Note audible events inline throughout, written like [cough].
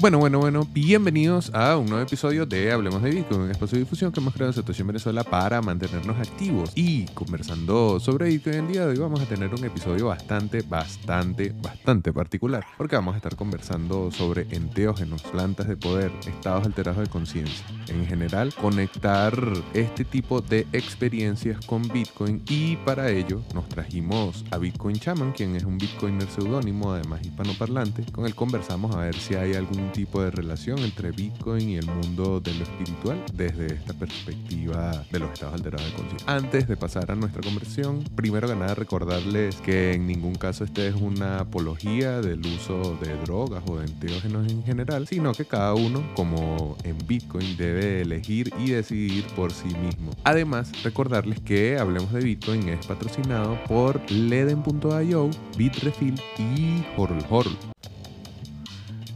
Bueno, bueno, bueno, bienvenidos a un nuevo episodio de Hablemos de Bitcoin, un espacio de difusión que hemos creado en Satoshi en Venezuela para mantenernos activos. Y conversando sobre Bitcoin el día de hoy vamos a tener un episodio bastante, bastante, bastante particular, porque vamos a estar conversando sobre enteógenos, plantas de poder, estados alterados de conciencia. En general, conectar este tipo de experiencias con Bitcoin y para ello nos trajimos a Bitcoin Chaman, quien es un Bitcoiner seudónimo, además hispanoparlante, con el conversamos a ver si hay algún tipo de relación entre Bitcoin y el mundo de lo espiritual desde esta perspectiva de los estados alterados de conciencia. Antes de pasar a nuestra conversión, primero que nada recordarles que en ningún caso este es una apología del uso de drogas o de enteógenos en general, sino que cada uno, como en Bitcoin, debe elegir y decidir por sí mismo. Además, recordarles que Hablemos de Bitcoin es patrocinado por Leden.io, Bitrefill y Horl Horl.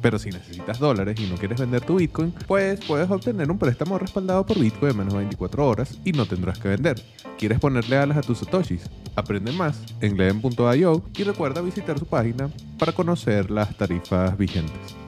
Pero si necesitas dólares y no quieres vender tu Bitcoin, pues puedes obtener un préstamo respaldado por Bitcoin en menos de 24 horas y no tendrás que vender. ¿Quieres ponerle alas a tus satoshis? Aprende más en leden.io y recuerda visitar su página para conocer las tarifas vigentes.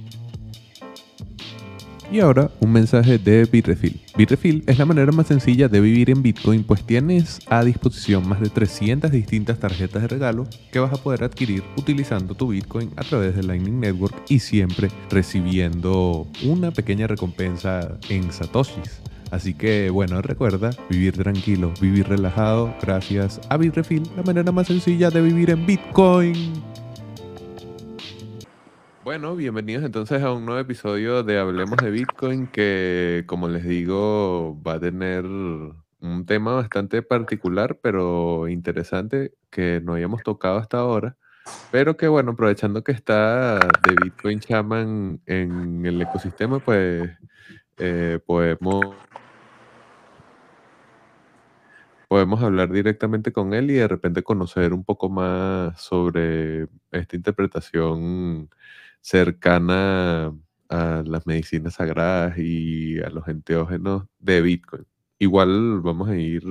Y ahora un mensaje de Bitrefill. Bitrefill es la manera más sencilla de vivir en Bitcoin pues tienes a disposición más de 300 distintas tarjetas de regalo que vas a poder adquirir utilizando tu Bitcoin a través de Lightning Network y siempre recibiendo una pequeña recompensa en satoshis. Así que bueno, recuerda vivir tranquilo, vivir relajado gracias a Bitrefill, la manera más sencilla de vivir en Bitcoin. Bueno, bienvenidos entonces a un nuevo episodio de Hablemos de Bitcoin que, como les digo, va a tener un tema bastante particular, pero interesante que no habíamos tocado hasta ahora. Pero que bueno, aprovechando que está de Bitcoin Shaman en el ecosistema, pues eh, podemos, podemos hablar directamente con él y de repente conocer un poco más sobre esta interpretación cercana a las medicinas sagradas y a los enteógenos de Bitcoin. Igual vamos a ir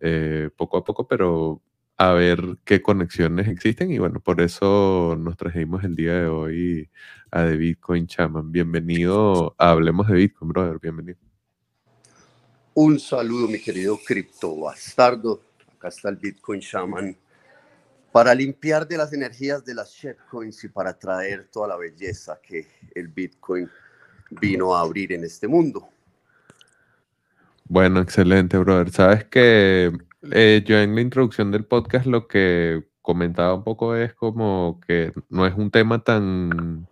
eh, poco a poco, pero a ver qué conexiones existen y bueno, por eso nos trajimos el día de hoy a The Bitcoin Chaman. Bienvenido Hablemos de Bitcoin, brother, bienvenido. Un saludo, mi querido cripto bastardo. Acá está el Bitcoin Shaman para limpiar de las energías de las shitcoins y para traer toda la belleza que el Bitcoin vino a abrir en este mundo. Bueno, excelente, brother. Sabes que eh, yo en la introducción del podcast lo que comentaba un poco es como que no es un tema tan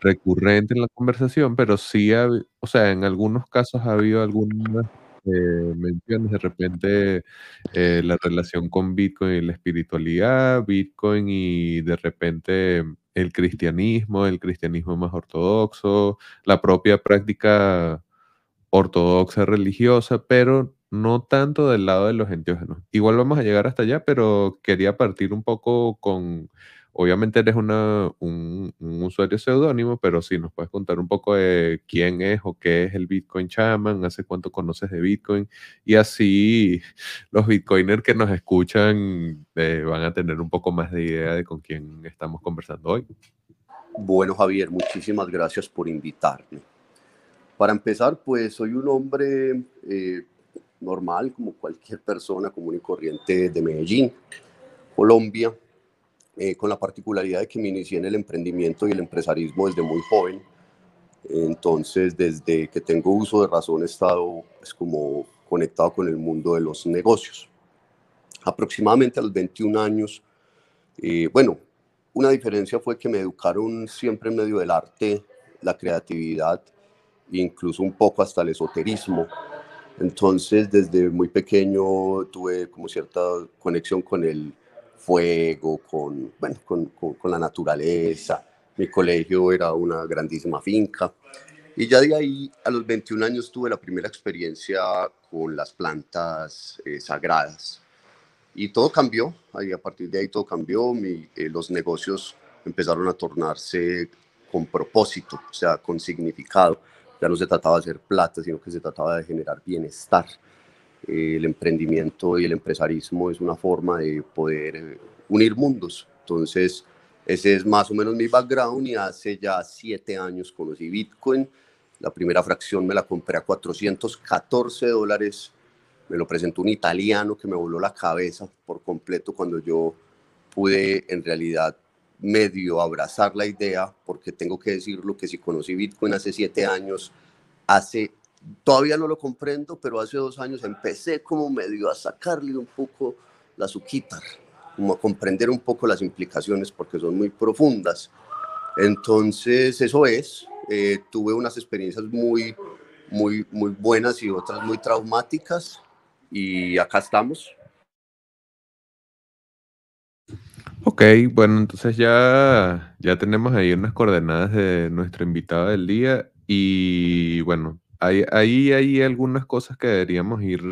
recurrente en la conversación, pero sí, o sea, en algunos casos ha habido algunas eh, de repente eh, la relación con Bitcoin y la espiritualidad, Bitcoin y de repente el cristianismo, el cristianismo más ortodoxo, la propia práctica ortodoxa religiosa, pero no tanto del lado de los enteógenos. Igual vamos a llegar hasta allá, pero quería partir un poco con Obviamente eres una, un, usuario seudónimo, pero sí nos puedes contar un poco de quién es o qué es el Bitcoin Chaman, hace cuánto conoces de Bitcoin, y así [laughs] los Bitcoiners que nos escuchan eh, van a tener un poco más de idea de con quién estamos conversando hoy. Bueno, Javier, muchísimas gracias por invitarme. Para empezar, pues soy un hombre eh, normal, como cualquier persona común y corriente de Medellín, Colombia eh, con la particularidad de que me inicié en el emprendimiento y el empresarismo desde muy joven. Entonces, desde que tengo uso de razón, he estado pues, como conectado con el mundo de los negocios. Aproximadamente a los 21 años, eh, bueno, una diferencia fue que me educaron siempre en medio del arte, la creatividad, incluso un poco hasta el esoterismo. Entonces, desde muy pequeño tuve como cierta conexión con el fuego, con, bueno, con, con, la naturaleza. Mi colegio era una grandísima finca. Y ya de ahí, a los 21 años, tuve la primera experiencia con las plantas eh, sagradas. Y todo cambió, ahí, a partir de ahí todo cambió, Mi, eh, los negocios empezaron a tornarse con propósito, o sea, con significado ya no se trataba de hacer plata, sino que se trataba de generar bienestar. El emprendimiento y el empresarismo es una forma de poder eh, unir mundos. Entonces, ese es más o menos mi background y hace ya siete años conocí Bitcoin. La primera fracción me la compré a 414 dólares. Me lo presentó un italiano que me voló la cabeza por completo cuando yo pude en realidad medio abrazar la idea, porque tengo que decirlo que si conocí Bitcoin hace siete años, hace, todavía no lo comprendo, pero hace dos años empecé como medio a sacarle un poco la suquita, como a comprender un poco las implicaciones, porque son muy profundas. Entonces, eso es, eh, tuve unas experiencias muy, muy, muy buenas y otras muy traumáticas, y acá estamos. Ok, bueno, entonces ya, ya tenemos ahí unas coordenadas de nuestro invitado del día y bueno, ahí hay, hay, algunas cosas que deberíamos ir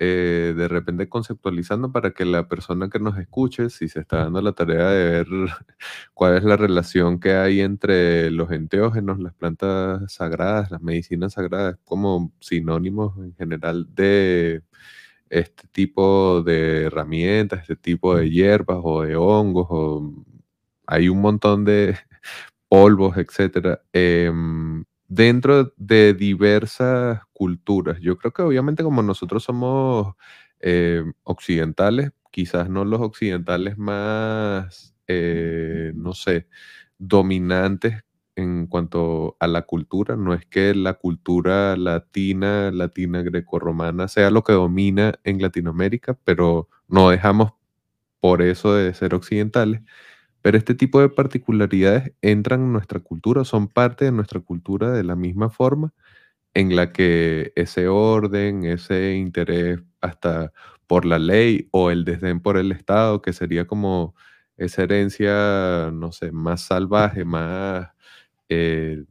eh, de repente conceptualizando para que la persona que nos escuche, si se está dando la tarea de ver [laughs] cuál es la relación que hay entre los enteógenos, las plantas sagradas, las medicinas sagradas, como sinónimos en general de este tipo de herramientas, este tipo de hierbas o de hongos, o hay un montón de [laughs] polvos, etcétera, em, dentro de diversas culturas. Yo creo que obviamente como nosotros somos em, occidentales, quizás no los occidentales más, eh, no sé, dominantes en cuanto a la cultura, no es que la cultura latina, latina grecorromana sea lo que domina en Latinoamérica, pero no dejamos por eso de ser occidentales. Pero este tipo de particularidades entran en nuestra cultura, son parte de nuestra cultura de la misma forma en la que ese orden, ese interés hasta por la ley o el desdén por el Estado, que sería como esa herencia, no sé, más salvaje, más eh,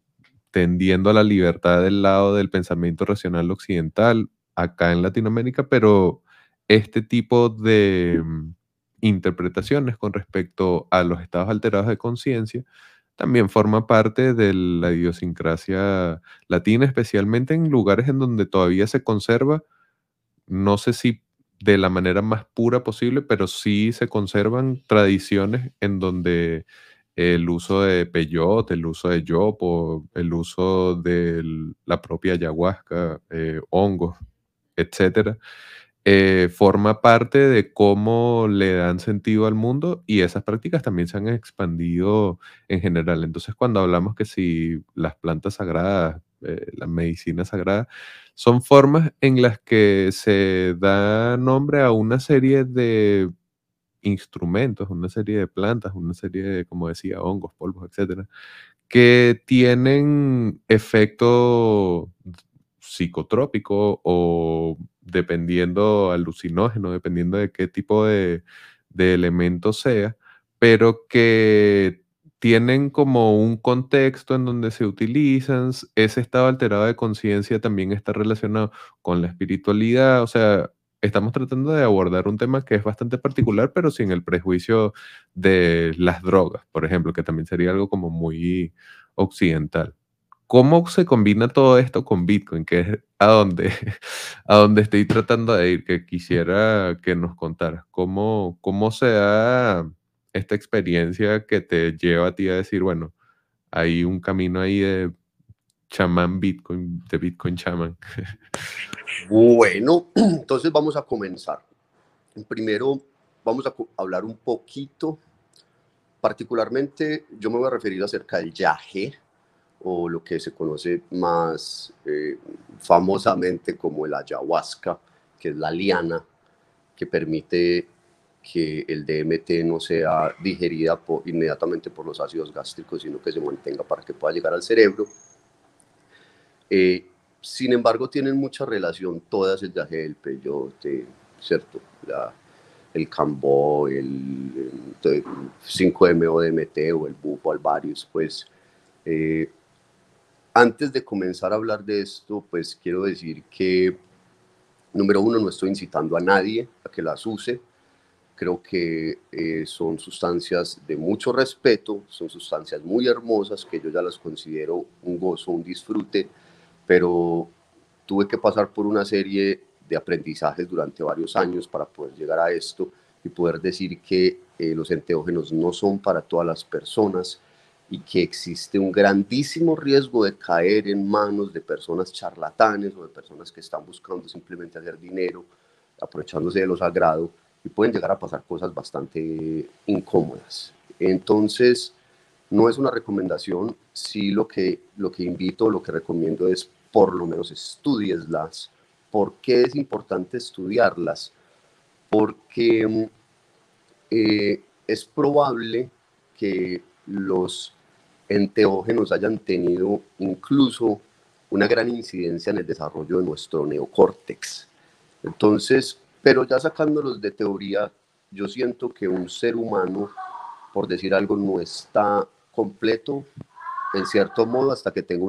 tendiendo a la libertad del lado del pensamiento racional occidental acá en Latinoamérica, pero este tipo de mm, interpretaciones con respecto a los estados alterados de conciencia también forma parte de la idiosincrasia latina, especialmente en lugares en donde todavía se conserva, no sé si de la manera más pura posible, pero sí se conservan tradiciones en donde el uso de peyote, el uso de yopo, el uso de la propia ayahuasca, eh, hongos, etcétera, eh, forma parte de cómo le dan sentido al mundo y esas prácticas también se han expandido en general. Entonces, cuando hablamos que si las plantas sagradas, eh, la medicina sagrada, son formas en las que se da nombre a una serie de instrumentos, una serie de plantas, una serie de, como decía, hongos, polvos, etcétera, que tienen efecto psicotrópico o dependiendo alucinógeno, dependiendo de qué tipo de, de elemento sea, pero que tienen como un contexto en donde se utilizan, ese estado alterado de conciencia también está relacionado con la espiritualidad, o sea, estamos tratando de abordar un tema que es bastante particular, pero sin el prejuicio de las drogas, por ejemplo, que también sería algo como muy occidental. ¿Cómo se combina todo esto con Bitcoin? Que es a donde, [laughs] a donde estoy tratando de ir, que quisiera que nos contaras. ¿Cómo, cómo se da esta experiencia que te lleva a ti a decir, bueno, hay un camino ahí de chamán Bitcoin, de Bitcoin chamán? Bueno, [clears throat] entonces vamos a comenzar. Primero vamos a hablar un poquito, particularmente yo me voy a referir acerca del yaje, o lo que se conoce más eh, famosamente como el ayahuasca, que es la liana que permite que el DMT no sea digerida inmediatamente por los ácidos gástricos, sino que se mantenga para que pueda llegar al cerebro. Eh, sin embargo, tienen mucha relación todas el viaje del peyote, ¿cierto? el cambó, el, 5-MO-DMT o el bufo alvarius, pues eh, antes de comenzar a hablar de esto, pues quiero decir que, número uno, no estoy incitando a nadie a que las use. Creo que eh, son sustancias de mucho respeto, son sustancias muy hermosas que yo ya las considero un gozo, un disfrute, pero tuve que pasar por una serie de aprendizajes durante varios años para poder llegar a esto y poder decir que eh, los enteógenos no son para todas las personas y que existe un grandísimo riesgo de caer en manos de personas charlatanes o de personas que están buscando simplemente hacer dinero, aprovechándose de lo sagrado y pueden llegar a pasar cosas bastante incómodas. Entonces, no es una recomendación, sí lo que, lo que invito, lo que recomiendo es por lo menos estudieslas. ¿Por qué es importante estudiarlas? Porque eh, es probable que los enteógenos hayan tenido incluso una gran incidencia en el desarrollo de nuestro neocórtex. Entonces, pero ya sacándolos de teoría, yo siento que un ser humano, por decir algo, no está completo en cierto modo hasta que tenga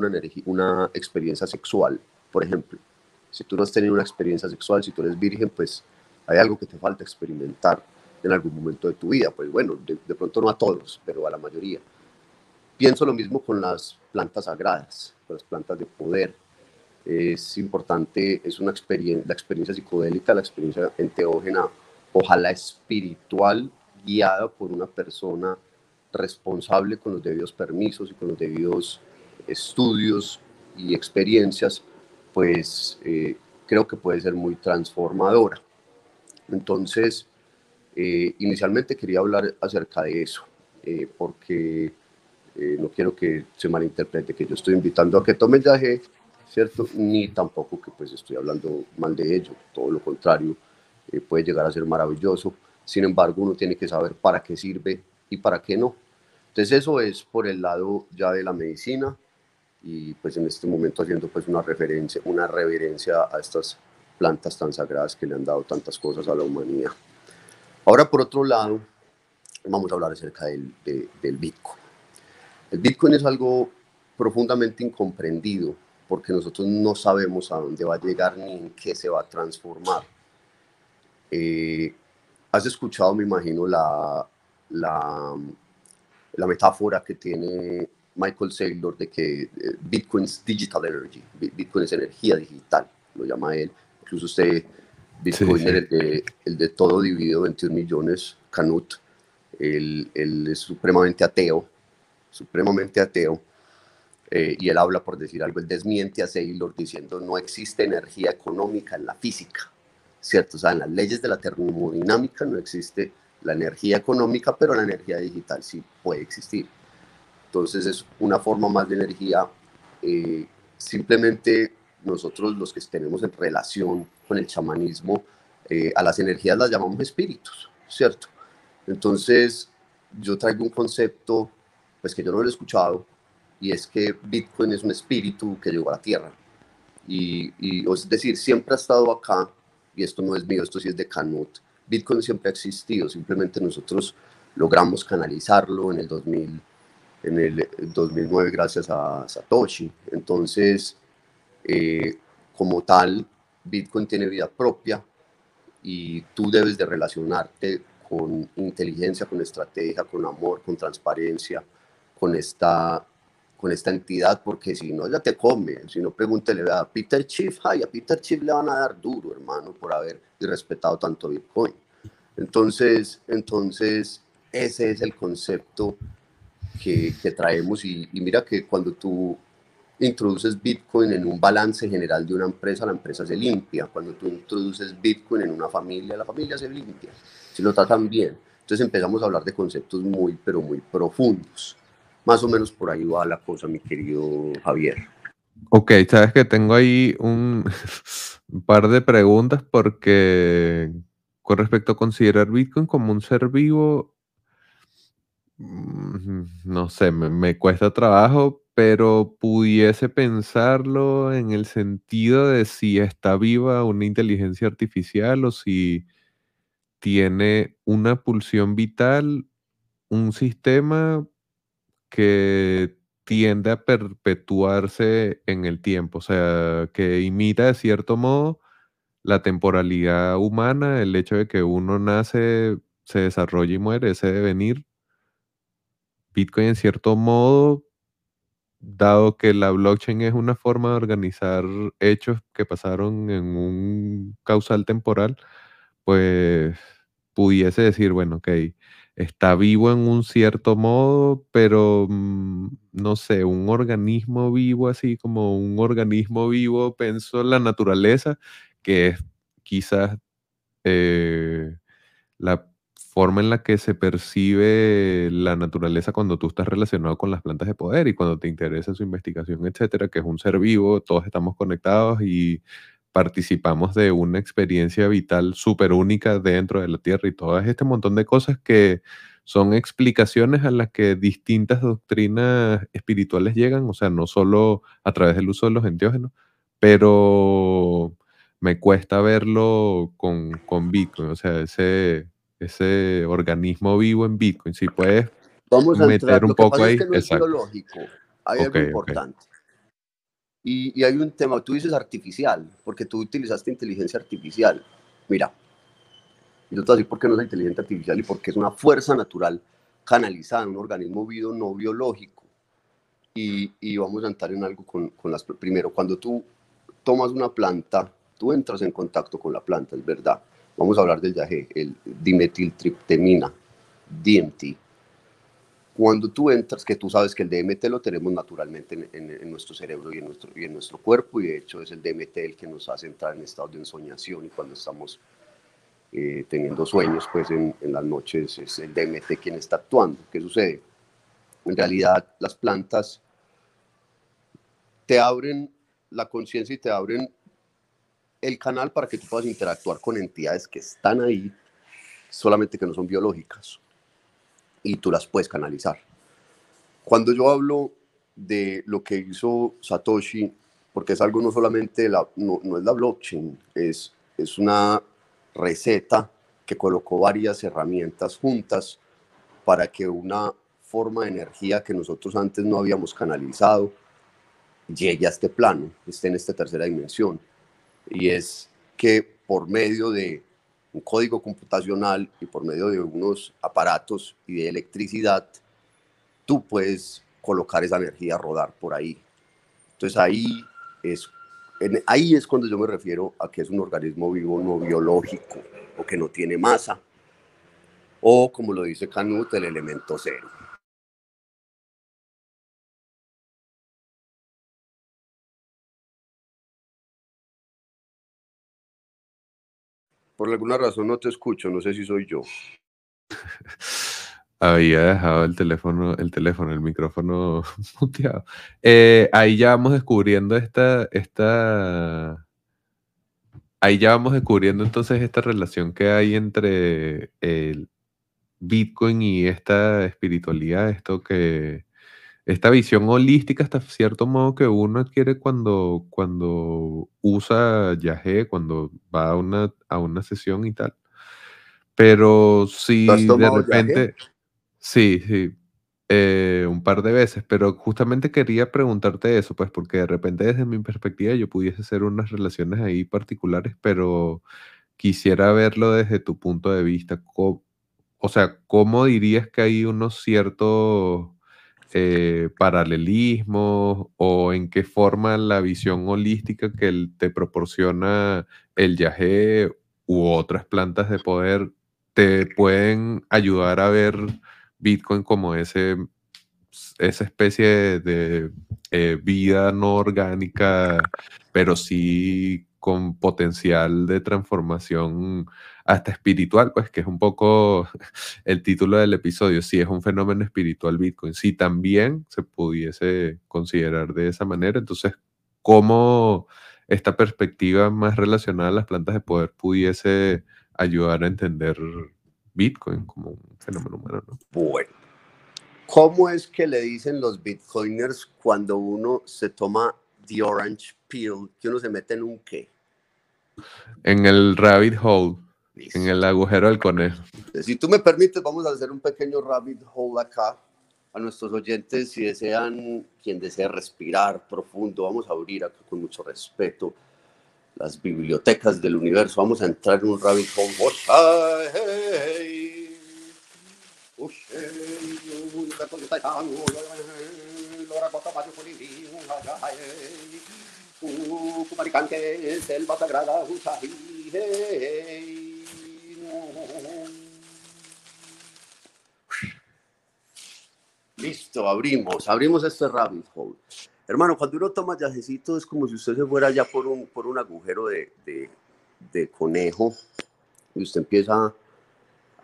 una, experiencia sexual, por ejemplo. Si tú no has tenido una experiencia sexual, si tú eres virgen, pues hay algo que te falta experimentar en algún momento de tu vida. Pues bueno, de pronto no a todos, pero a la mayoría. Pienso lo mismo con las plantas sagradas, con las plantas de poder. Es importante, es una experiencia, la experiencia psicodélica, la experiencia enteógena, ojalá espiritual, guiada por una persona responsable con los debidos permisos y con los debidos estudios y experiencias, pues eh, creo que puede ser muy transformadora. Entonces, eh, inicialmente quería hablar acerca de eso, eh, porque eh, no quiero que se malinterprete que yo estoy invitando a que tome viaje, ¿cierto? Ni tampoco que pues estoy hablando mal de ello, todo lo contrario, eh, puede llegar a ser maravilloso. Sin embargo, uno tiene que saber para qué sirve y para qué no. Entonces eso es por el lado ya de la medicina y pues en este momento haciendo pues una referencia, una reverencia a estas plantas tan sagradas que le han dado tantas cosas a la humanidad. Ahora por otro lado, vamos a hablar acerca del, del Bitcoin. El Bitcoin es algo profundamente incomprendido porque nosotros no sabemos a dónde va a llegar ni en qué se va a transformar. Eh, has escuchado, me imagino, la, la, la, metáfora que tiene Michael Saylor de que eh, Bitcoin es digital energy, Bitcoin es energía digital, lo llama él. Incluso usted, Bitcoin El, de, el, de, todo dividido 21 millones, Canut, él, él es supremamente ateo supremamente ateo, eh, y él habla, por decir algo, él desmiente a Saylor diciendo no existe energía económica en la física, ¿cierto? O sea, en las leyes de la termodinámica no existe la energía económica, pero la energía digital sí puede existir. Entonces es una forma más de energía. Eh, simplemente nosotros los que tenemos en relación con el chamanismo, eh, a las energías las llamamos espíritus, ¿cierto? Entonces yo traigo un concepto pues que yo no lo he escuchado, y es que Bitcoin es un espíritu que llegó a la Tierra. Y, y, es decir, siempre ha estado acá, y esto no es mío, esto sí es de Canut. Bitcoin siempre ha existido, simplemente nosotros logramos canalizarlo en el 2000, en el 2009 gracias a Satoshi. Entonces, eh, como tal, Bitcoin tiene vida propia y tú debes de relacionarte con inteligencia, con estrategia, con amor, con transparencia, con esta, con esta entidad, porque si no, ya te come. Si no, pregúntele a Peter Chief, ay, a Peter Chief le van a dar duro, hermano, por haber respetado tanto Bitcoin. Entonces, entonces ese es el concepto que, que traemos y, mira que cuando tú introduces Bitcoin en un balance general de una empresa, la empresa se limpia. Cuando tú introduces Bitcoin en una familia, la familia se limpia. Si lo tratan bien. Entonces empezamos a hablar de conceptos muy, pero muy profundos. Más o menos por ahí va la cosa, mi querido Javier. Ok, sabes que tengo ahí un, [laughs] par de preguntas porque con respecto a considerar Bitcoin como un ser vivo, mm, no sé, me, cuesta trabajo, pero pudiese pensarlo en el sentido de si está viva una inteligencia artificial o si tiene una pulsión vital, un sistema que tiende a perpetuarse en el tiempo, o sea, que imita de cierto modo la temporalidad humana, el hecho de que uno nace, se desarrolla y muere, ese devenir. Bitcoin en cierto modo, dado que la blockchain es una forma de organizar hechos que pasaron en un causal temporal, pues pudiese decir, bueno, ok, está vivo en un cierto modo, pero mm, no sé, un organismo vivo, así como un organismo vivo, en la naturaleza, que es quizás eh, la forma en la que se percibe la naturaleza cuando tú estás relacionado con las plantas de poder y cuando te interesa su investigación, etcétera, que es un ser vivo, todos estamos conectados y participamos de una experiencia vital súper única dentro de la Tierra y todo este montón de cosas que son explicaciones a las que distintas doctrinas espirituales llegan, o sea, no solo a través del uso de los enteógenos, pero me cuesta verlo con, con Bitcoin, o sea, ese, ese organismo vivo en Bitcoin. Si puedes Vamos a meter un poco ahí. Es biológico. Hay algo importante. Y, hay un tema, tú dices artificial, porque tú utilizaste inteligencia artificial. Mira, y yo te voy a decir por qué no es inteligencia artificial y porque es una fuerza natural canalizada en un organismo vivo no biológico. Y, y, vamos a entrar en algo con, con, las... Primero, cuando tú tomas una planta, tú entras en contacto con la planta, es verdad. Vamos a hablar del yagé, el dimetiltriptamina, DMT cuando tú entras, que tú sabes que el DMT lo tenemos naturalmente en, nuestro cerebro y en nuestro, y en nuestro cuerpo, y de hecho es el DMT el que nos hace entrar en estado de ensoñación y cuando estamos eh, teniendo sueños, pues en, en, las noches es el DMT quien está actuando. ¿Qué sucede? En realidad las plantas te abren la conciencia y te abren el canal para que tú puedas interactuar con entidades que están ahí, solamente que no son biológicas y tú las puedes canalizar. Cuando yo hablo de lo que hizo Satoshi, porque es algo no solamente, la, no, es la blockchain, es, es una receta que colocó varias herramientas juntas para que una forma de energía que nosotros antes no habíamos canalizado llegue a este plano, esté en esta tercera dimensión. Y es que por medio de un código computacional y por medio de unos aparatos y de electricidad, tú puedes colocar esa energía a rodar por ahí. Entonces ahí es, ahí es cuando yo me refiero a que es un organismo vivo no biológico o que no tiene masa o como lo dice Canut, el elemento cero. Por alguna razón no te escucho, no sé si soy yo. [laughs] Había dejado el teléfono, el teléfono, el micrófono [laughs] muteado. Eh, ahí ya vamos descubriendo esta, esta. Ahí ya vamos descubriendo entonces esta relación que hay entre el Bitcoin y esta espiritualidad, esto que, esta visión holística hasta cierto modo que uno adquiere cuando, cuando usa Yahé, cuando va a una, a una sesión y tal. Pero si de repente... Sí, sí, eh, un par de veces, pero justamente quería preguntarte eso, pues porque de repente desde mi perspectiva yo pudiese hacer unas relaciones ahí particulares, pero quisiera verlo desde tu punto de vista. O sea, ¿cómo dirías que hay unos ciertos eh, paralelismos o en qué forma la visión holística que te proporciona el yagé u otras plantas de poder te pueden ayudar a ver Bitcoin como ese, esa especie de, eh, vida no orgánica, pero sí con potencial de transformación hasta espiritual, pues que es un poco [laughs] el título del episodio, si es un fenómeno espiritual Bitcoin, si también se pudiese considerar de esa manera, entonces, ¿cómo esta perspectiva más relacionada a las plantas de poder pudiese ayudar a entender Bitcoin como un fenómeno humano? Bueno, ¿cómo es que le dicen los Bitcoiners cuando uno se toma the orange peel, que uno se mete en un qué? En el rabbit hole. En el agujero del conejo. Si tú me permites, vamos a hacer un pequeño rabbit hole acá a nuestros oyentes. Si desean, quien desea respirar profundo, vamos a abrir acá con mucho respeto las bibliotecas del universo. Vamos a entrar en un rabbit hole. selva sagrada, Listo, abrimos, abrimos este rabbit hole. Hermano, cuando uno toma yacecito es como si usted se fuera ya por un, por un agujero de, de, conejo y usted empieza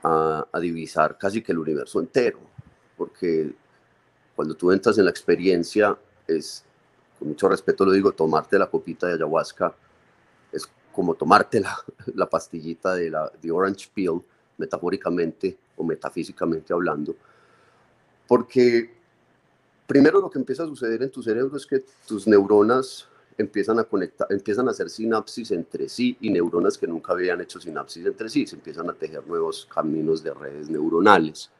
a, a, divisar casi que el universo entero, porque cuando tú entras en la experiencia es, con mucho respeto lo digo, tomarte la copita de ayahuasca es como tomarte la, la pastillita de la de orange peel, metafóricamente o metafísicamente hablando, porque primero lo que empieza a suceder en tu cerebro es que tus neuronas empiezan a conectar, empiezan a hacer sinapsis entre sí y neuronas que nunca habían hecho sinapsis entre sí, se empiezan a tejer nuevos caminos de redes neuronales.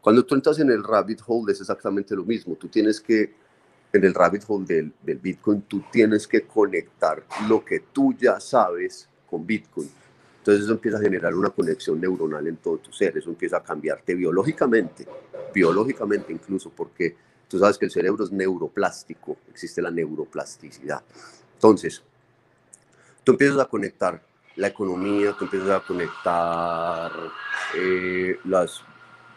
Cuando tú entras en el rabbit hole es exactamente lo mismo, tú tienes que en el rabbit hole del, del, Bitcoin, tú tienes que conectar lo que tú ya sabes con Bitcoin. Entonces eso empieza a generar una conexión neuronal en todo tu ser, eso empieza a cambiarte biológicamente, biológicamente incluso, porque tú sabes que el cerebro es neuroplástico, existe la neuroplasticidad. Entonces, tú empiezas a conectar la economía, tú empiezas a conectar eh, los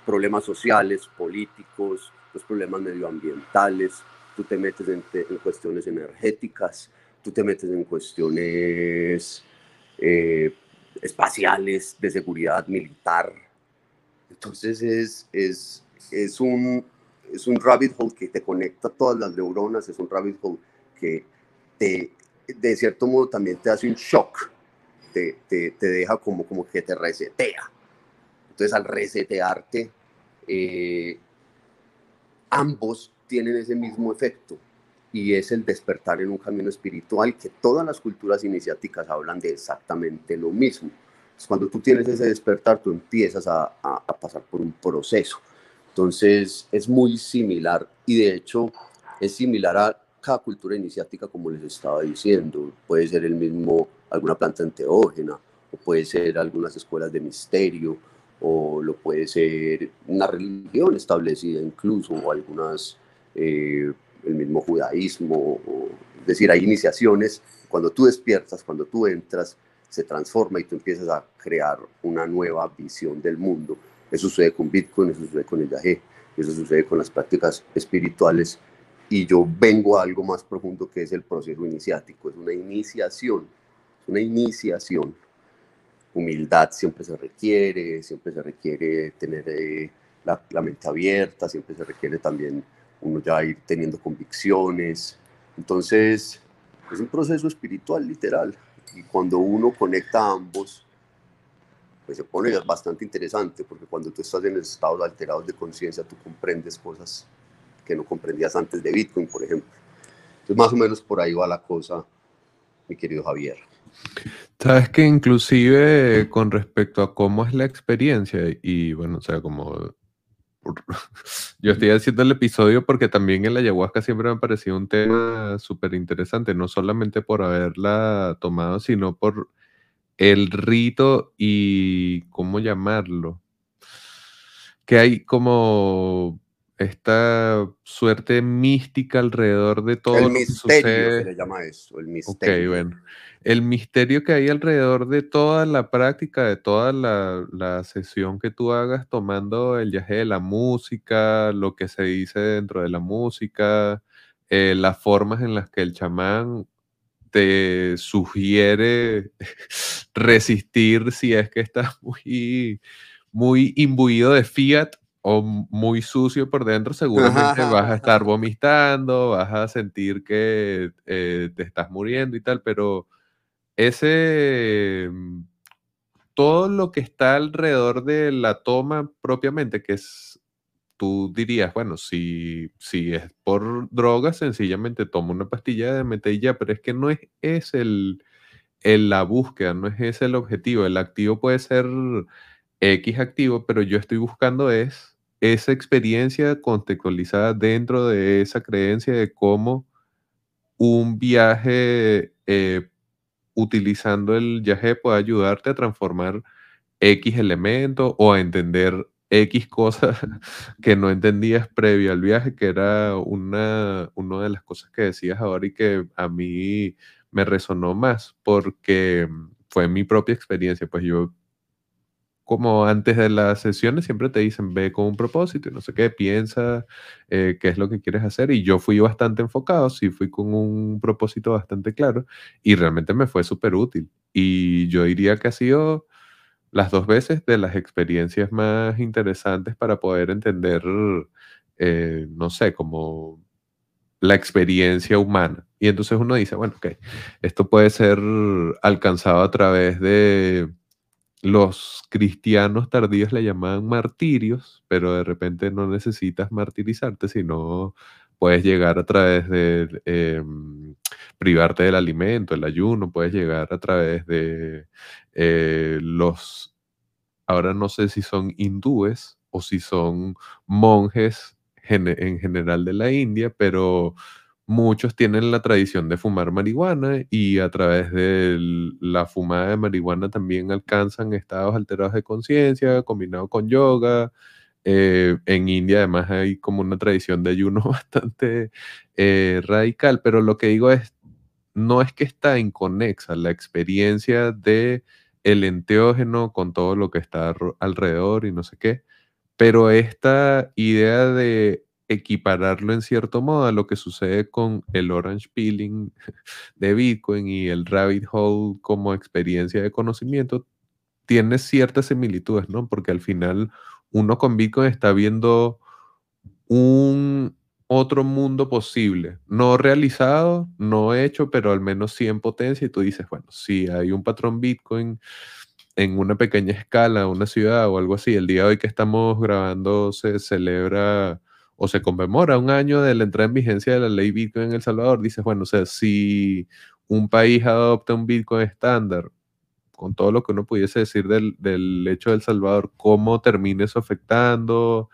problemas sociales, políticos, los problemas medioambientales, tú te metes en, cuestiones energéticas, tú te metes en cuestiones eh, espaciales, de seguridad militar. Entonces es, es, es, un, es un rabbit hole que te conecta todas las neuronas, es un rabbit hole que te, de cierto modo también te hace un shock, te, te, te deja como, como que te resetea. Entonces al resetearte, eh, ambos tienen ese mismo efecto y es el despertar en un camino espiritual que todas las culturas iniciáticas hablan de exactamente lo mismo. cuando tú tienes ese despertar, tú empiezas a, a, pasar por un proceso. Entonces es muy similar y de hecho es similar a cada cultura iniciática como les estaba diciendo. Puede ser el mismo, alguna planta enteógena o puede ser algunas escuelas de misterio o lo puede ser una religión establecida incluso o algunas eh, el mismo judaísmo, es decir, hay iniciaciones, cuando tú despiertas, cuando tú entras, se transforma y tú empiezas a crear una nueva visión del mundo. Eso sucede con Bitcoin, eso sucede con el Yahé, eso sucede con las prácticas espirituales y yo vengo a algo más profundo que es el proceso iniciático, es una iniciación, es una iniciación. Humildad siempre se requiere, siempre se requiere tener eh, la, la mente abierta, siempre se requiere también uno ya ir teniendo convicciones. Entonces, es un proceso espiritual literal. Y cuando uno conecta a ambos, pues se pone bastante interesante, porque cuando tú estás en estados alterados de conciencia, tú comprendes cosas que no comprendías antes de Bitcoin, por ejemplo. Entonces, más o menos por ahí va la cosa, mi querido Javier. Sabes que inclusive con respecto a cómo es la experiencia y bueno, o sea, como [laughs] yo estoy haciendo el episodio porque también el ayahuasca siempre me ha parecido un tema súper interesante, no solamente por haberla tomado, sino por el rito y cómo llamarlo. Que hay como esta suerte mística alrededor de todo. El misterio se le llama eso, el misterio. Ok, bueno el misterio que hay alrededor de toda la práctica, de toda la, sesión que tú hagas tomando el viaje de la música, lo que se dice dentro de la música, eh, las formas en las que el chamán te sugiere [laughs] resistir si es que estás [laughs] muy, muy imbuido de fiat o muy sucio por dentro, seguramente [laughs] vas a estar vomitando, vas a sentir que eh, te estás muriendo y tal, pero ese, mm, todo lo que está alrededor de la toma propiamente, que es, tú dirías, bueno, si, si es por droga, sencillamente toma una pastilla de metilla, pero es que no es, es el, el, la búsqueda, no es ese el objetivo. El activo puede ser X activo, pero yo estoy buscando es esa experiencia contextualizada dentro de esa creencia de cómo un viaje eh, utilizando el viaje puede ayudarte a transformar X elementos o a entender X cosas [laughs] que no entendías previo al viaje, que era una, una de las cosas que decías ahora y que a mí me resonó más porque fue mi propia experiencia. Pues yo como antes de las sesiones siempre te dicen, ve con un propósito y no sé qué, piensa eh, qué es lo que quieres hacer. Y yo fui bastante enfocado, sí fui con un propósito bastante claro y realmente me fue súper útil. Y yo diría que ha sido las dos veces de las experiencias más interesantes para poder entender, eh, no sé, como la experiencia humana. Y entonces uno dice, bueno, ok, esto puede ser alcanzado a través de los cristianos tardíos le llamaban martirios, pero de repente no necesitas martirizarte, sino puedes llegar a través de em, privarte del alimento, el ayuno, puedes llegar a través de eh, los, ahora no sé si son hindúes o si son monjes en general de la India, pero muchos tienen la tradición de fumar marihuana y a través de la fumada de marihuana también alcanzan estados alterados de conciencia, combinado con yoga. Eh, en India además hay como una tradición de ayuno [laughs] bastante eh, radical, pero lo que digo es, no es que está inconexa la experiencia de el enteógeno con todo lo que está alrededor y no sé qué, pero esta idea de equipararlo en cierto modo a lo que sucede con el orange peeling [laughs] de Bitcoin y el rabbit hole como experiencia de conocimiento, tiene ciertas similitudes, ¿no? Porque al final uno con Bitcoin está viendo un otro mundo posible, no realizado, no hecho, pero al menos sí en potencia. Y tú dices, bueno, si hay un patrón Bitcoin en una pequeña escala, una ciudad o algo así, el día de hoy que estamos grabando se celebra o se conmemora un año de la entrada en vigencia de la ley Bitcoin en El Salvador, dices, bueno, o sea, si un país adopta un Bitcoin estándar, con todo lo que uno pudiese decir del, del hecho de El Salvador, ¿cómo termina eso afectando?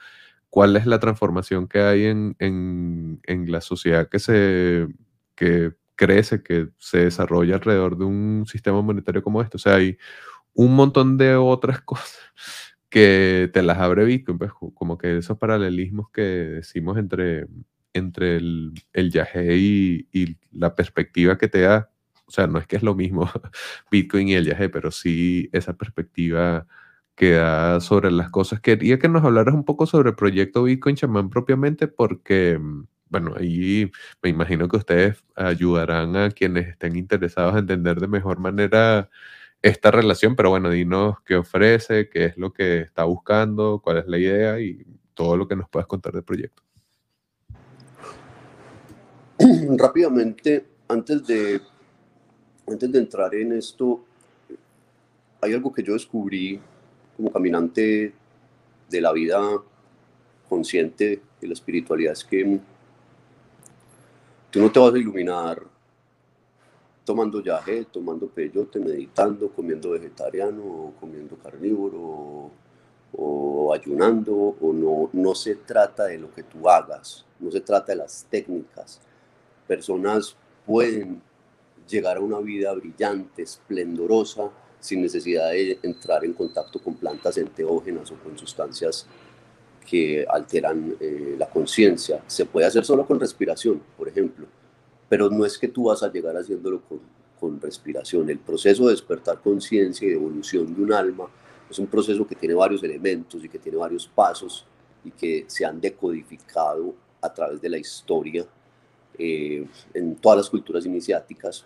¿Cuál es la transformación que hay en, en, en la sociedad que se que crece, que se desarrolla alrededor de un sistema monetario como este? O sea, hay un montón de otras [laughs] cosas que te las abre Bitcoin, pues como que esos paralelismos que decimos entre, entre el, el yagé y, y, la perspectiva que te da, o sea, no es que es lo mismo [laughs] Bitcoin y el yagé, pero sí esa perspectiva que da sobre las cosas. Quería que nos hablaras un poco sobre el proyecto Bitcoin Chamán propiamente porque, bueno, ahí me imagino que ustedes ayudarán a quienes estén interesados a entender de mejor manera esta relación, pero bueno, dinos qué ofrece, qué es lo que está buscando, cuál es la idea y todo lo que nos puedas contar del proyecto. [clears throat] Rápidamente, antes de, antes de entrar en esto, hay algo que yo descubrí como caminante de la vida consciente de la espiritualidad, es que tú no te vas a iluminar tomando yaje, tomando peyote, meditando, comiendo vegetariano, comiendo carnívoro, o, ayunando, o no, no se trata de lo que tú hagas, no se trata de las técnicas. Personas pueden llegar a una vida brillante, esplendorosa, sin necesidad de entrar en contacto con plantas enteógenas o con sustancias que alteran eh, la conciencia. Se puede hacer solo con respiración, por ejemplo pero no es que tú vas a llegar haciéndolo con, con respiración. El proceso de despertar conciencia y de evolución de un alma es un proceso que tiene varios elementos y que tiene varios pasos y que se han decodificado a través de la historia eh, en todas las culturas iniciáticas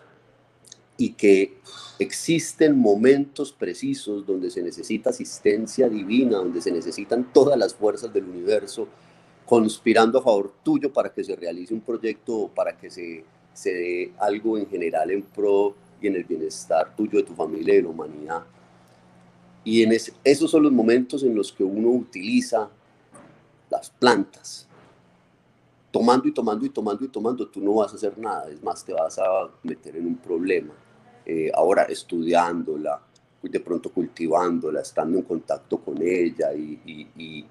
y que existen momentos precisos donde se necesita asistencia divina, donde se necesitan todas las fuerzas del universo conspirando a favor tuyo para que se realice un proyecto o para que se, se dé algo en general en pro y en el bienestar tuyo, de tu familia y de la humanidad. Y en esos son los momentos en los que uno utiliza las plantas. Tomando y tomando y tomando y tomando, tú no vas a hacer nada, es más, te vas a meter en un problema. Eh, ahora, estudiándola, de pronto cultivándola, estando en contacto con ella y,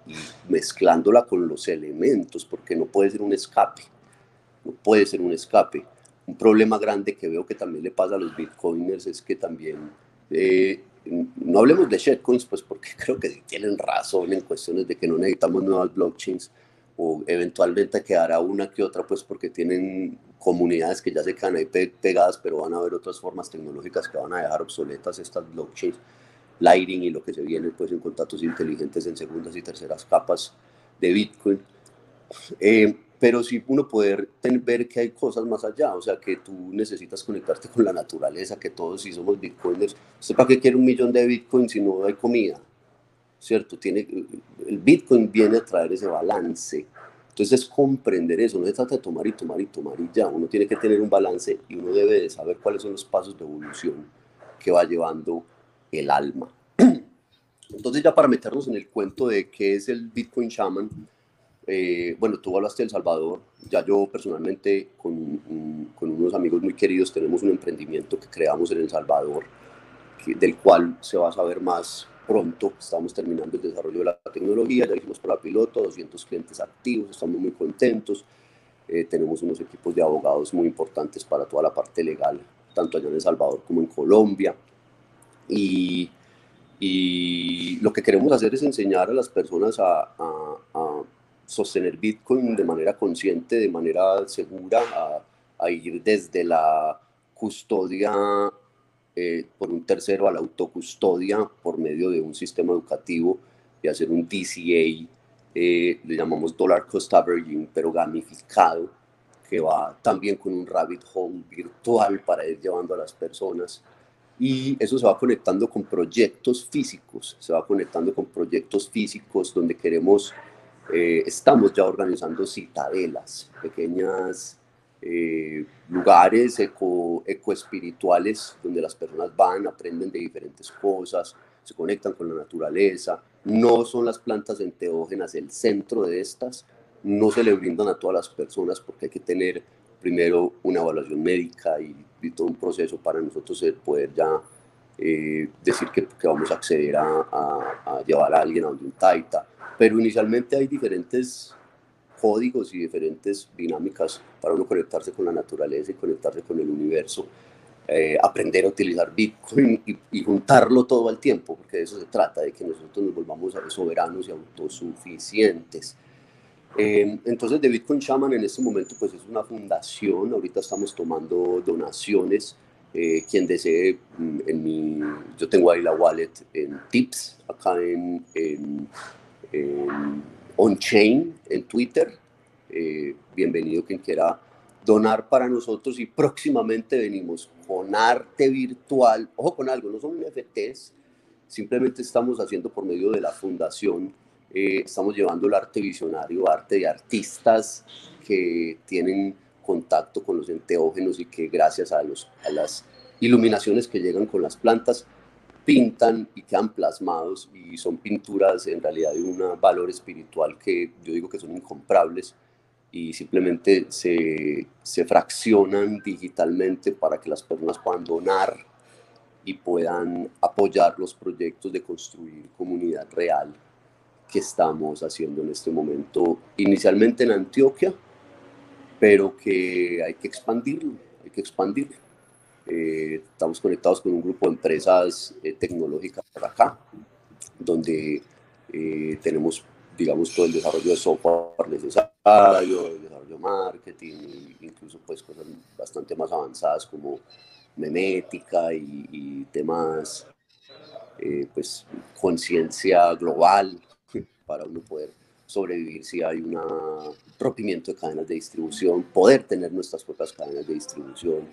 mezclándola con los elementos, porque no puede ser un escape, no puede ser un escape. Un problema grande que veo que también le pasa a los bitcoiners es que también eh, no hablemos de shitcoins, pues porque [laughs] creo que tienen razón en cuestiones de que no necesitamos nuevas blockchains o eventualmente quedará una que otra, pues porque tienen comunidades que ya se quedan ahí pegadas, pero van a haber otras formas tecnológicas que van a dejar obsoletas estas blockchains, Lighting y lo que se viene pues en contratos inteligentes en segundas y terceras capas de Bitcoin. Eh, pero sí uno poder ver que hay cosas más allá, o sea, que tú necesitas conectarte con la naturaleza, que todos si somos bitcoiners, ¿usted para qué quiere un millón de bitcoins si no hay comida? ¿Cierto? Tiene, el bitcoin viene a traer ese balance. Entonces es comprender eso, no se trata de tomar y tomar y tomar y ya, uno tiene que tener un balance y uno debe de saber cuáles son los pasos de evolución que va llevando el alma. [clears throat] Entonces ya para meternos en el cuento de qué es el Bitcoin Shaman, eh, bueno, tú hablaste de El Salvador, ya yo personalmente con, con, unos amigos muy queridos tenemos un emprendimiento que creamos en El Salvador, del cual se va a saber más pronto. Estamos terminando el desarrollo de la tecnología, ya hicimos la piloto, 200 clientes activos, estamos muy contentos. Eh, tenemos unos equipos de abogados muy importantes para toda la parte legal, tanto allá en El Salvador como en Colombia. Y, y lo que queremos hacer es enseñar a las personas a, a, a sostener Bitcoin de manera consciente, de manera segura, a, ir desde la custodia eh, por un tercero a la autocustodia por medio de un sistema educativo y hacer un DCA, eh, le llamamos Dollar Cost Averaging, pero gamificado, que va también con un rabbit hole virtual para ir llevando a las personas. Y eso se va conectando con proyectos físicos, se va conectando con proyectos físicos donde queremos eh, estamos ya organizando citadelas, pequeñas eh, lugares eco, ecoespirituales donde las personas van, aprenden de diferentes cosas, se conectan con la naturaleza. No son las plantas enteógenas el centro de estas, no se le brindan a todas las personas porque hay que tener primero una evaluación médica y, todo un proceso para nosotros poder ya eh, decir que, que, vamos a acceder a, a, a, llevar a alguien a un taita pero inicialmente hay diferentes códigos y diferentes dinámicas para uno conectarse con la naturaleza y conectarse con el universo, eh, aprender a utilizar Bitcoin y, juntarlo todo al tiempo, porque de eso se trata, de que nosotros nos volvamos soberanos y autosuficientes. Eh, entonces, de Bitcoin Shaman en este momento pues es una fundación, ahorita estamos tomando donaciones, eh, quien desee, mm, en mi, yo tengo ahí la wallet en Tips, acá en, en on-chain en Twitter. Eh, bienvenido quien quiera donar para nosotros y próximamente venimos con arte virtual. Ojo con algo, no son NFTs, simplemente estamos haciendo por medio de la fundación, eh, estamos llevando el arte visionario, arte de artistas que tienen contacto con los enteógenos y que gracias a, los, a las iluminaciones que llegan con las plantas pintan y quedan plasmados y son pinturas en realidad de un valor espiritual que yo digo que son incomprables y simplemente se, se fraccionan digitalmente para que las personas puedan donar y puedan apoyar los proyectos de construir comunidad real que estamos haciendo en este momento, inicialmente en Antioquia, pero que hay que expandirlo, hay que expandirlo. Eh, estamos conectados con un grupo de empresas eh, tecnológicas por acá, donde eh, tenemos, digamos, todo el desarrollo de software necesario, el desarrollo de marketing, incluso pues cosas bastante más avanzadas como memética y, y temas, pues, conciencia global [laughs] para uno poder sobrevivir si hay un rompimiento de cadenas de distribución, poder tener nuestras propias cadenas de distribución,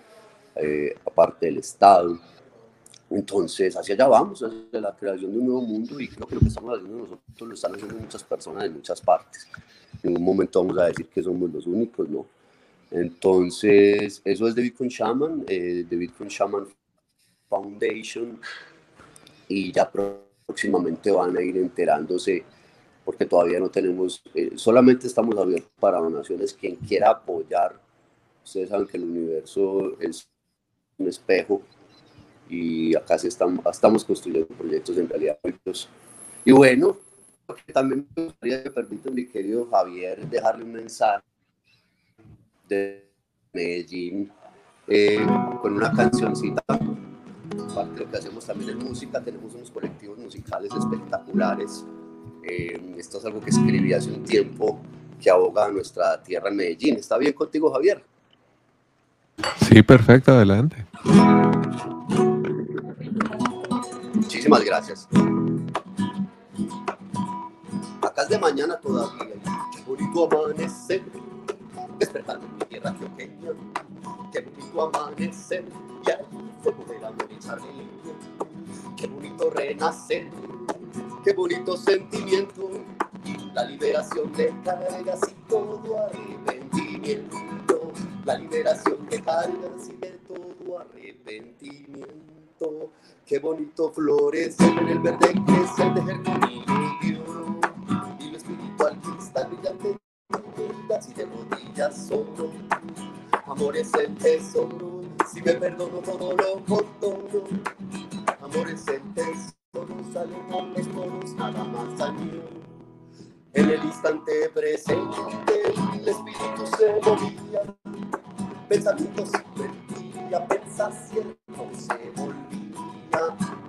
eh, aparte del Estado. Entonces, hacia allá vamos, hacia la creación de un nuevo mundo y creo que lo que estamos haciendo nosotros lo están haciendo muchas personas en muchas partes. En un momento vamos a decir que somos los únicos, ¿no? Entonces, eso es de Bitcoin Shaman, eh, de Bitcoin Shaman Foundation y ya próximamente van a ir enterándose porque todavía no tenemos, eh, solamente estamos abiertos para donaciones, quien quiera apoyar, ustedes saben que el universo es un espejo y acá sí estamos, estamos construyendo proyectos en realidad. Y bueno, también me gustaría que permiten, mi querido Javier, dejarle un mensaje de Medellín eh, con una cancioncita. Parte de lo que hacemos también en música, tenemos unos colectivos musicales espectaculares. Eh, esto es algo que escribí hace un tiempo que aboga a nuestra tierra en Medellín. ¿Está bien contigo, Javier? Sí, perfecto, adelante. Muchísimas gracias. Acá es de mañana todavía. Qué bonito amanecer. Despertando en mi tierra pequeña. Qué bonito amanecer. Ya el fuego del amor y Qué bonito renacer. Qué bonito sentimiento. La liberación de cargas y todo arrepentimiento. La liberación cargas y de todo arrepentimiento. Qué bonito florece en el verde crece de germinio y oro. Y lo espiritual cristal brillante y de rodillas solo. Amor es el tesoro, si me perdono todo lo contorno. Amor es el tesoro, salen los nada más al mío. En el instante presente, el espíritu se movía, pensamientos invertía, pensación se volvía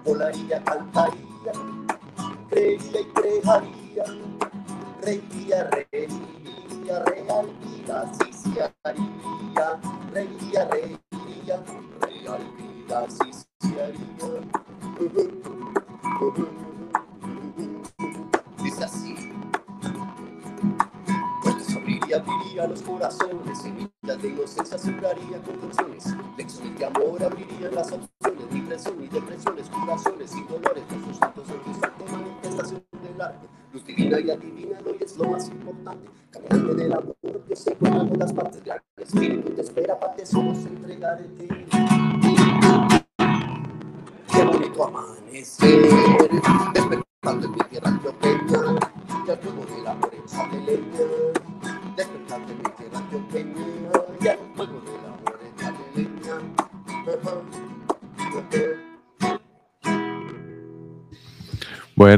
volaría, cantaría, creía y crearía, reiría, reiría,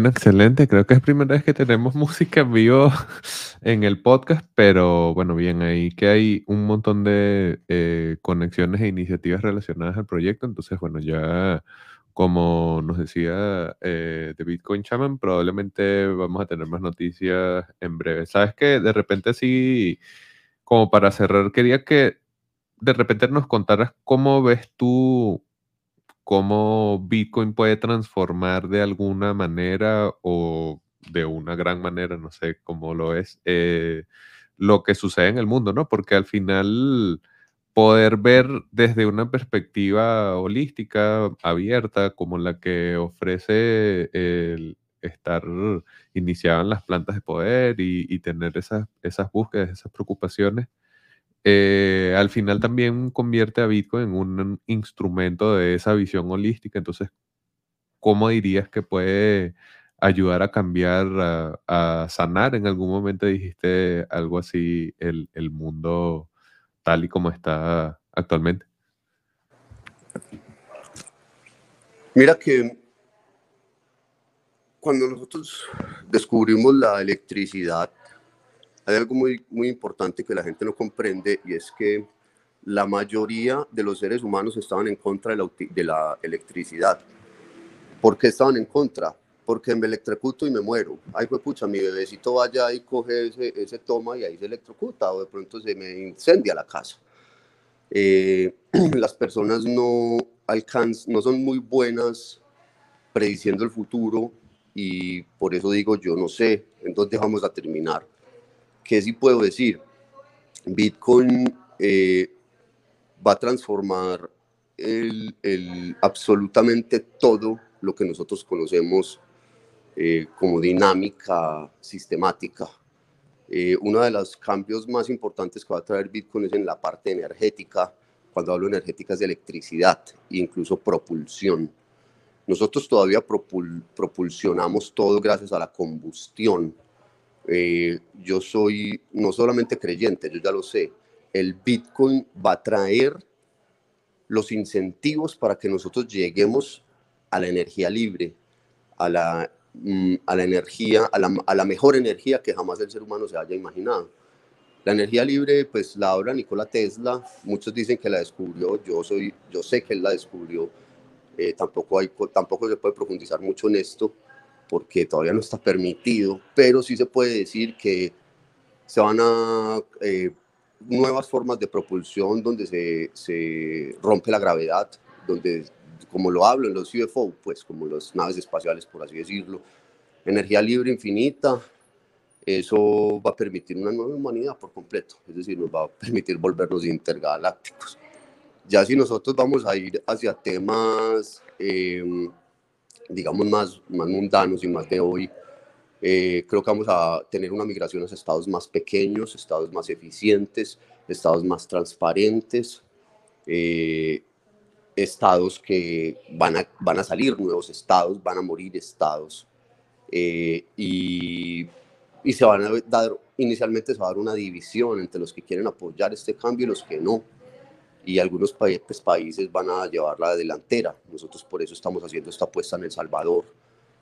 Excelente. Creo que es primera vez que tenemos [laughs] música en vivo en el podcast, pero bueno, bien, ahí que hay un montón de eh, conexiones e iniciativas relacionadas al proyecto. Entonces, bueno, ya como nos decía eh, de Bitcoin Chaman, probablemente vamos a tener más noticias en breve. Sabes que de repente sí, como para cerrar, quería que de repente nos contaras cómo ves tú cómo Bitcoin puede transformar de alguna manera o de una gran manera, no sé cómo lo es, eh, lo que sucede en el mundo, ¿no? Porque al final poder ver desde una perspectiva holística, abierta, como la que ofrece el estar iniciado en las plantas de poder y, tener esas, esas búsquedas, esas preocupaciones, eh, al final también convierte a Bitcoin en un instrumento de esa visión holística. Entonces, ¿cómo dirías que puede ayudar a cambiar, a, sanar? En algún momento dijiste algo así, el, el mundo tal y como está actualmente. Mira que cuando nosotros descubrimos la electricidad, hay algo muy, muy importante que la gente no comprende y es que la mayoría de los seres humanos estaban en contra de la, de la electricidad. ¿Por qué estaban en contra? Porque me electrocuto y me muero. Ay, pues pucha, mi bebecito vaya y coge ese, ese toma y ahí se electrocuta o de pronto se me incendia la casa. Eh, [clears throat] las personas no alcanzan, no son muy buenas prediciendo el futuro y por eso digo yo no sé en dónde vamos a terminar ¿Qué sí puedo decir? Bitcoin eh, va a transformar el, el, absolutamente todo lo que nosotros conocemos eh, como dinámica sistemática. Eh, uno de los cambios más importantes que va a traer Bitcoin es en la parte energética. Cuando hablo de energética es de electricidad incluso propulsión. Nosotros todavía propulsionamos todo gracias a la combustión. Eh, yo soy no solamente creyente, yo ya lo sé, el Bitcoin va a traer los incentivos para que nosotros lleguemos a la energía libre, a la Mm, a la energía, a la, a la, mejor energía que jamás el ser humano se haya imaginado. La energía libre, pues la obra Nikola Tesla, muchos dicen que la descubrió, yo, soy, yo sé que él la descubrió, eh, tampoco, hay, tampoco se puede profundizar mucho en esto porque todavía no está permitido, pero sí se puede decir que se van a eh, nuevas formas de propulsión donde se, se rompe la gravedad, donde como lo hablo en los UFO, pues como las naves espaciales, por así decirlo, energía libre infinita, eso va a permitir una nueva humanidad por completo, es decir, nos va a permitir volvernos intergalácticos. Ya si nosotros vamos a ir hacia temas, em, digamos, más, más mundanos y más de hoy, eh, creo que vamos a tener una migración hacia estados más pequeños, estados más eficientes, estados más transparentes, eh, estados que van a, van a salir nuevos estados, van a morir estados. Eh, y, y, se van a dar, inicialmente se va a dar una división entre los que quieren apoyar este cambio y los que no. Y algunos pues, países van a llevar la delantera. Nosotros por eso estamos haciendo esta apuesta en El Salvador,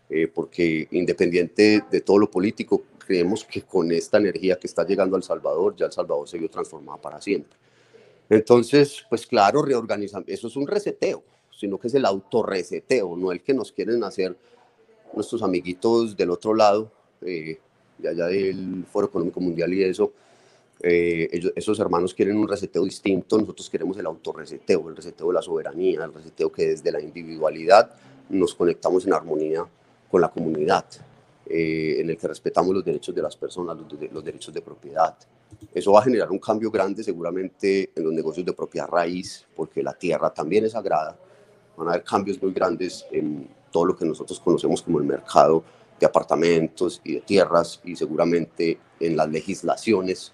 eh, porque independiente de todo lo político, creemos que con esta energía que está llegando al Salvador, ya El Salvador se vio transformada para siempre. Entonces, pues claro, reorganizar, eso es un reseteo, sino que es el autorreseteo, no el que nos quieren hacer nuestros amiguitos del otro lado, eh, de allá del Foro Económico Mundial y eso, eh, esos hermanos quieren un reseteo distinto, nosotros queremos el autorreseteo, el reseteo de la soberanía, el reseteo que desde la individualidad nos conectamos en armonía con la comunidad, eh, en el que respetamos los derechos de las personas, los derechos de propiedad, eso va a generar un cambio grande seguramente en los negocios de propia raíz, porque la tierra también es sagrada. Van a haber cambios muy grandes en todo lo que nosotros conocemos como el mercado de apartamentos y de tierras y seguramente en las legislaciones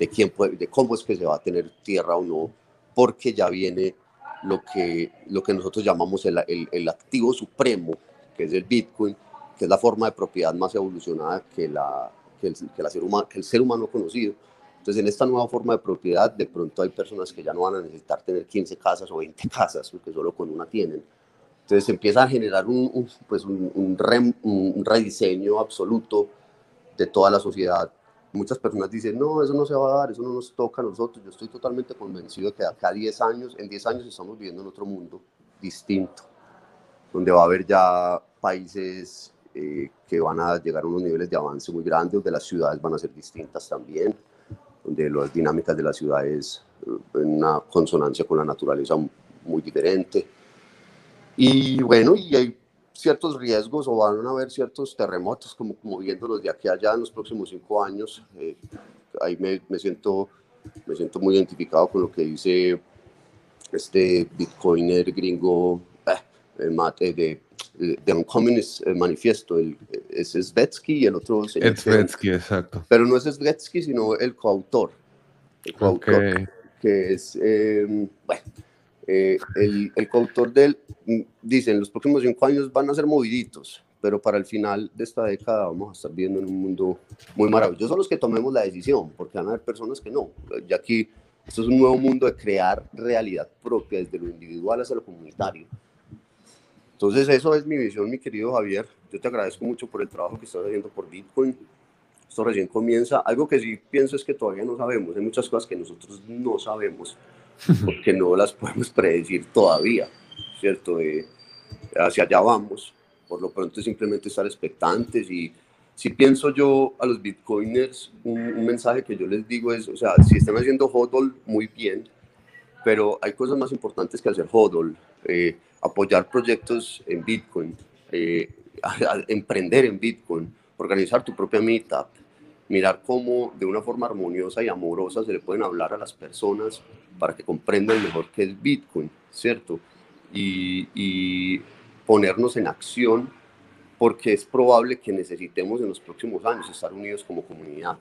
de, quién puede, de cómo es que se va a tener tierra o no, porque ya viene lo que, lo que nosotros llamamos el, el, el activo supremo, que es el Bitcoin, que es la forma de propiedad más evolucionada que, la, que, el, que, la ser humano, que el ser humano conocido entonces, en esta nueva forma de propiedad, de pronto hay personas que ya no van a necesitar tener 15 casas o 20 casas, porque solo con una tienen. Entonces, empieza a generar un, pues un, un, rediseño absoluto de toda la sociedad. Muchas personas dicen, no, eso no se va a dar, eso no nos toca a nosotros. Yo estoy totalmente convencido de que acá 10 años, en 10 años estamos viviendo en otro mundo distinto, donde va a haber ya países eh, que van a llegar a unos niveles de avance muy grandes, donde las ciudades van a ser distintas también donde las dinámicas de la ciudad es eh, en una consonancia con la naturaleza muy diferente. Y bueno, y hay ciertos riesgos o van a haber ciertos terremotos, como, como viéndolos de aquí a allá en los próximos cinco años. Eh, ahí me, me, siento, me siento muy identificado con lo que dice este bitcoiner gringo eh, mate de de un Communist eh, Manifiesto, el, es Svetsky y el otro señor. Svetsky, exacto. Pero no es Svetsky, sino el coautor. El coautor, que es, em, bueno, eh, el, el, coautor de él mm, dice, en los próximos cinco años van a ser moviditos, pero para el final de esta década vamos a estar viendo en un mundo muy maravilloso los que tomemos la decisión, porque van a haber personas que no. Ya aquí, esto es un nuevo mundo de crear realidad propia, desde lo individual hasta lo comunitario entonces, eso es mi visión, mi querido Javier. Yo te agradezco mucho por el trabajo que estás haciendo por Bitcoin. Esto recién comienza. Algo que sí pienso es que todavía no sabemos. Hay muchas cosas que nosotros no sabemos [laughs] porque no las podemos predecir todavía, ¿cierto? Eh, hacia allá vamos. Por lo pronto, simplemente estar expectantes y si pienso yo a los bitcoiners, un, mensaje que yo les digo es, o sea, si están haciendo hodl, muy bien, pero hay cosas más importantes que hacer hodl. Eh, apoyar proyectos en Bitcoin, eh, [laughs] emprender en Bitcoin, organizar tu propia meetup, mirar cómo de una forma armoniosa y amorosa se le pueden hablar a las personas para que comprendan mejor qué es Bitcoin, ¿cierto? Y, y ponernos en acción porque es probable que necesitemos en los próximos años estar unidos como comunidad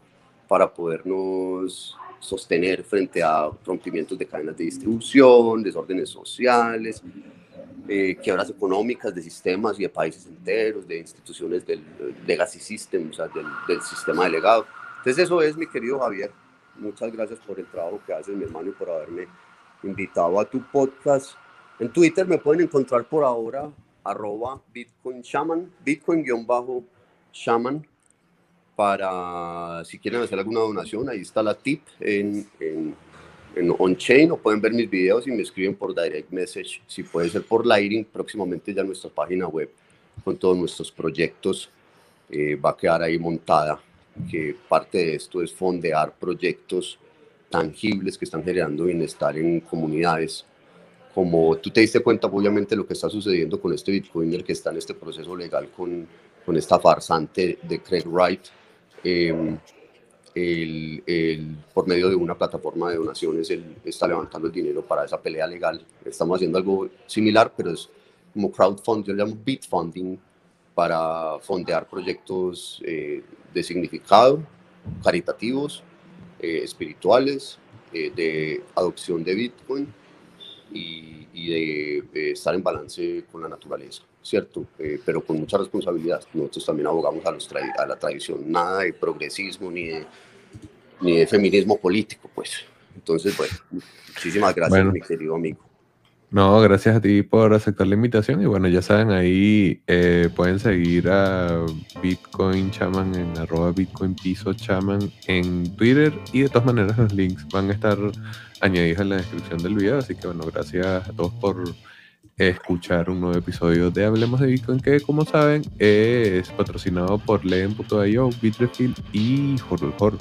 para podernos sostener frente a rompimientos de cadenas de distribución, desórdenes sociales, eh, quebras económicas de sistemas y de países enteros, de instituciones del legacy system, o sea, del, del sistema delegado. Entonces eso es, mi querido Javier. Muchas gracias por el trabajo que haces, mi hermano, y por haberme invitado a tu podcast. En Twitter me pueden encontrar por ahora, arroba Bitcoin Shaman, Bitcoin-Shaman, para si quieren hacer alguna donación, ahí está la tip en, en, en on-chain o pueden ver mis videos y me escriben por direct message. Si puede ser por Lighting, próximamente ya nuestra página web con todos nuestros proyectos eh, va a quedar ahí montada, que parte de esto es fondear proyectos tangibles que están generando bienestar en comunidades. Como tú te diste cuenta, obviamente, lo que está sucediendo con este Bitcoiner que está en este proceso legal con, con esta farsante de Craig Wright, eh, el, el, por medio de una plataforma de donaciones, él está levantando el dinero para esa pelea legal. Estamos haciendo algo similar, pero es como crowdfunding, yo le llamo bitfunding, para fondear proyectos eh, de significado, caritativos, eh, espirituales, eh, de adopción de Bitcoin y, y de, estar en balance con la naturaleza. ¿cierto? Eh, pero con mucha responsabilidad. Nosotros también abogamos a, los a, la tradición, nada de progresismo ni de, ni de feminismo político, pues. Entonces, bueno, muchísimas gracias, bueno. mi querido amigo. No, gracias a ti por aceptar la invitación y bueno, ya saben, ahí eh, pueden seguir a Bitcoin Chaman en arroba Bitcoin Piso Chaman en Twitter y de todas maneras los links van a estar añadidos en la descripción del video, así que bueno, gracias a todos por escuchar un nuevo episodio de Hablemos de Bitcoin, que como saben es patrocinado por Leen.io, Bitrefill y Horror